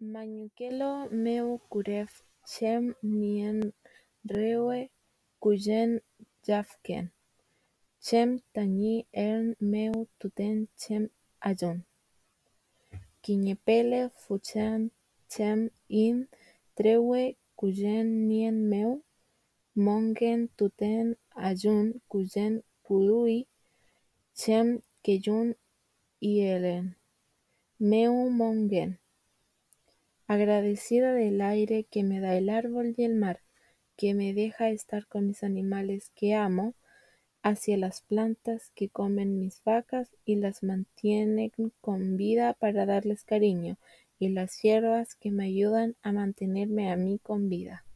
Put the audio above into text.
Mañuquelo meu curef chem nien reue cuyen llafquen, chem tañi ern meu tuten chem ayun. Quiñepele fuchem chem in treue cuyen nien meu, mongen tuten ayun cuyen cului chem queyun y elen, meu mongen. Agradecida del aire que me da el árbol y el mar, que me deja estar con mis animales que amo, hacia las plantas que comen mis vacas y las mantienen con vida para darles cariño, y las hierbas que me ayudan a mantenerme a mí con vida.